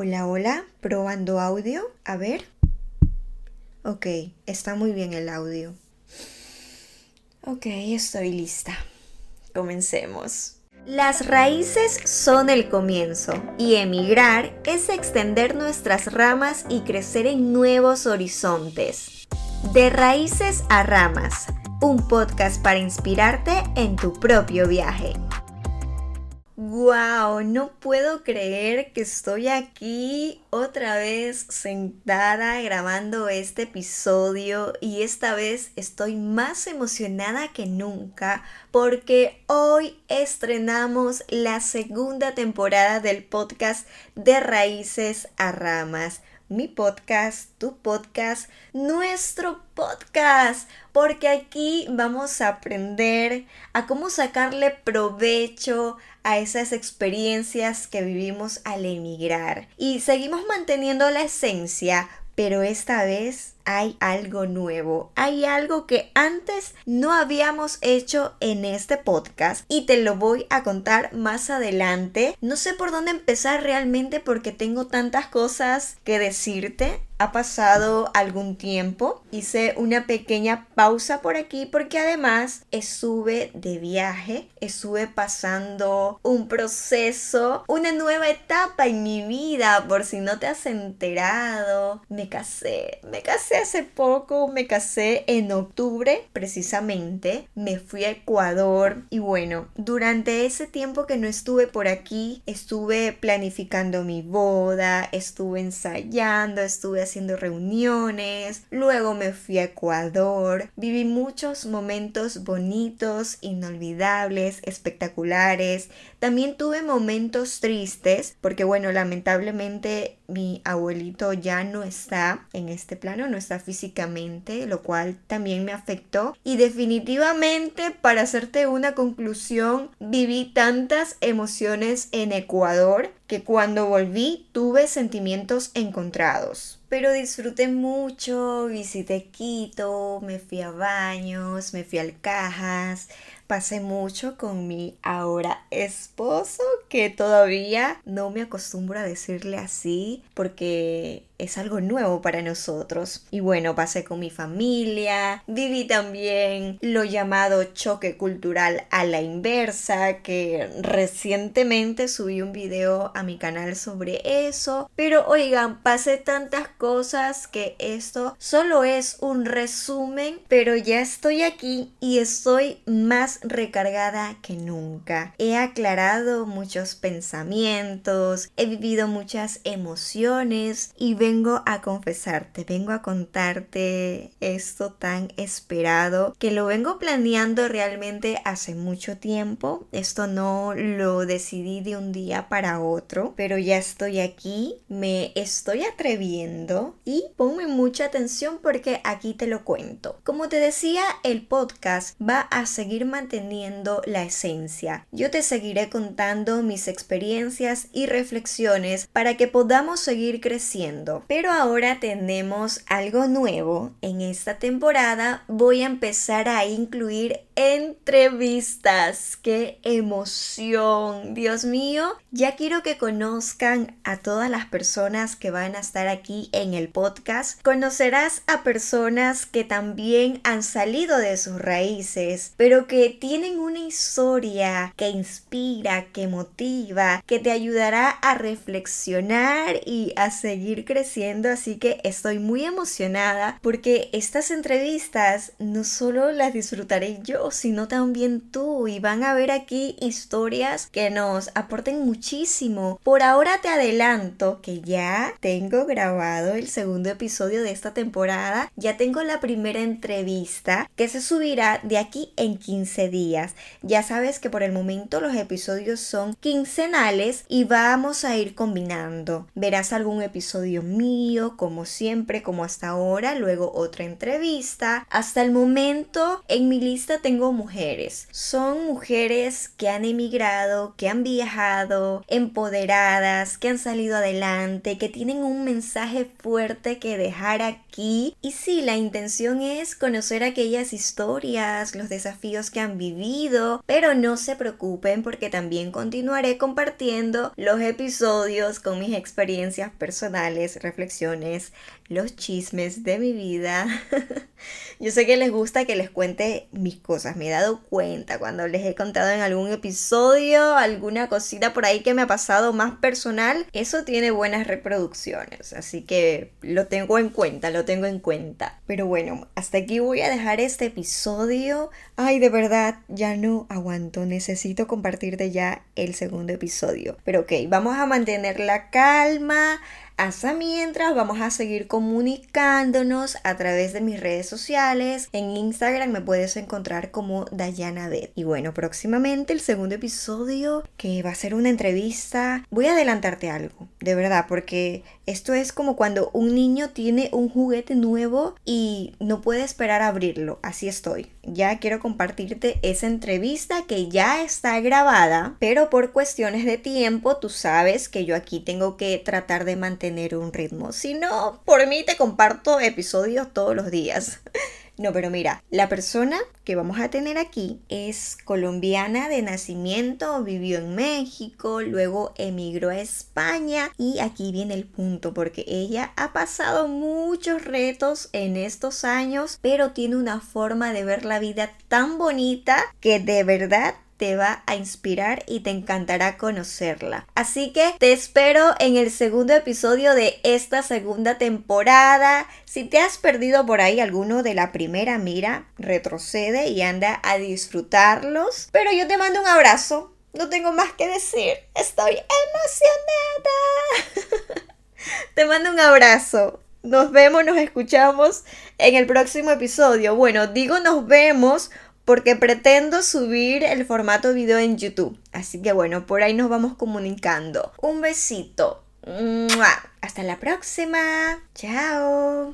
Hola, hola, probando audio. A ver. Ok, está muy bien el audio. Ok, estoy lista. Comencemos. Las raíces son el comienzo y emigrar es extender nuestras ramas y crecer en nuevos horizontes. De raíces a ramas, un podcast para inspirarte en tu propio viaje. ¡Wow! No puedo creer que estoy aquí otra vez sentada grabando este episodio y esta vez estoy más emocionada que nunca porque hoy estrenamos la segunda temporada del podcast de Raíces a Ramas mi podcast, tu podcast, nuestro podcast, porque aquí vamos a aprender a cómo sacarle provecho a esas experiencias que vivimos al emigrar. Y seguimos manteniendo la esencia, pero esta vez hay algo nuevo, hay algo que antes no habíamos hecho en este podcast y te lo voy a contar más adelante. No sé por dónde empezar realmente porque tengo tantas cosas que decirte. Ha pasado algún tiempo, hice una pequeña pausa por aquí porque además estuve de viaje, estuve pasando un proceso, una nueva etapa en mi vida, por si no te has enterado, me casé, me casé hace poco, me casé en octubre precisamente, me fui a Ecuador y bueno, durante ese tiempo que no estuve por aquí, estuve planificando mi boda, estuve ensayando, estuve haciendo reuniones, luego me fui a Ecuador, viví muchos momentos bonitos, inolvidables, espectaculares, también tuve momentos tristes porque bueno, lamentablemente mi abuelito ya no está en este plano, no físicamente, lo cual también me afectó. Y definitivamente, para hacerte una conclusión, viví tantas emociones en Ecuador que cuando volví tuve sentimientos encontrados. Pero disfruté mucho, visité Quito, me fui a baños, me fui al Cajas, pasé mucho con mi ahora esposo, que todavía no me acostumbro a decirle así porque es algo nuevo para nosotros. Y bueno, pasé con mi familia, viví también lo llamado choque cultural a la inversa, que recientemente subí un video a mi canal sobre eso. Pero oigan, pasé tantas cosas que esto solo es un resumen, pero ya estoy aquí y estoy más recargada que nunca. He aclarado muchos pensamientos, he vivido muchas emociones y vengo a confesarte, vengo a contarte esto tan esperado que lo vengo planeando realmente hace mucho tiempo. Esto no lo decidí de un día para otro, pero ya estoy aquí, me estoy atreviendo y ponme mucha atención porque aquí te lo cuento. Como te decía, el podcast va a seguir manteniendo la esencia. Yo te seguiré contando mis experiencias y reflexiones para que podamos seguir creciendo pero ahora tenemos algo nuevo. En esta temporada voy a empezar a incluir entrevistas. ¡Qué emoción! Dios mío, ya quiero que conozcan a todas las personas que van a estar aquí en el podcast. Conocerás a personas que también han salido de sus raíces, pero que tienen una historia que inspira, que motiva, que te ayudará a reflexionar y a seguir creciendo así que estoy muy emocionada porque estas entrevistas no solo las disfrutaré yo, sino también tú y van a ver aquí historias que nos aporten muchísimo. Por ahora te adelanto que ya tengo grabado el segundo episodio de esta temporada, ya tengo la primera entrevista que se subirá de aquí en 15 días. Ya sabes que por el momento los episodios son quincenales y vamos a ir combinando. Verás algún episodio mío, como siempre, como hasta ahora, luego otra entrevista. Hasta el momento en mi lista tengo mujeres. Son mujeres que han emigrado, que han viajado, empoderadas, que han salido adelante, que tienen un mensaje fuerte que dejar aquí. Y sí, la intención es conocer aquellas historias, los desafíos que han vivido, pero no se preocupen porque también continuaré compartiendo los episodios con mis experiencias personales, reflexiones, los chismes de mi vida. Yo sé que les gusta que les cuente mis cosas, me he dado cuenta cuando les he contado en algún episodio alguna cosita por ahí que me ha pasado más personal, eso tiene buenas reproducciones, así que lo tengo en cuenta, lo tengo en cuenta. Pero bueno, hasta aquí voy a dejar este episodio. Ay, de verdad, ya no aguanto, necesito compartirte ya el segundo episodio. Pero ok, vamos a mantener la calma hasta mientras vamos a seguir comunicándonos a través de mis redes sociales. En Instagram me puedes encontrar como Dayana Bet. Y bueno, próximamente el segundo episodio que va a ser una entrevista. Voy a adelantarte algo, de verdad, porque esto es como cuando un niño tiene un juguete nuevo y no puede esperar a abrirlo. Así estoy. Ya quiero compartirte esa entrevista que ya está grabada, pero por cuestiones de tiempo tú sabes que yo aquí tengo que tratar de mantener tener un ritmo. Si no, por mí te comparto episodios todos los días. No, pero mira, la persona que vamos a tener aquí es colombiana de nacimiento, vivió en México, luego emigró a España y aquí viene el punto porque ella ha pasado muchos retos en estos años, pero tiene una forma de ver la vida tan bonita que de verdad te va a inspirar y te encantará conocerla. Así que te espero en el segundo episodio de esta segunda temporada. Si te has perdido por ahí alguno de la primera, mira, retrocede y anda a disfrutarlos. Pero yo te mando un abrazo. No tengo más que decir. Estoy emocionada. te mando un abrazo. Nos vemos, nos escuchamos en el próximo episodio. Bueno, digo nos vemos porque pretendo subir el formato video en YouTube. Así que bueno, por ahí nos vamos comunicando. Un besito. Hasta la próxima. Chao.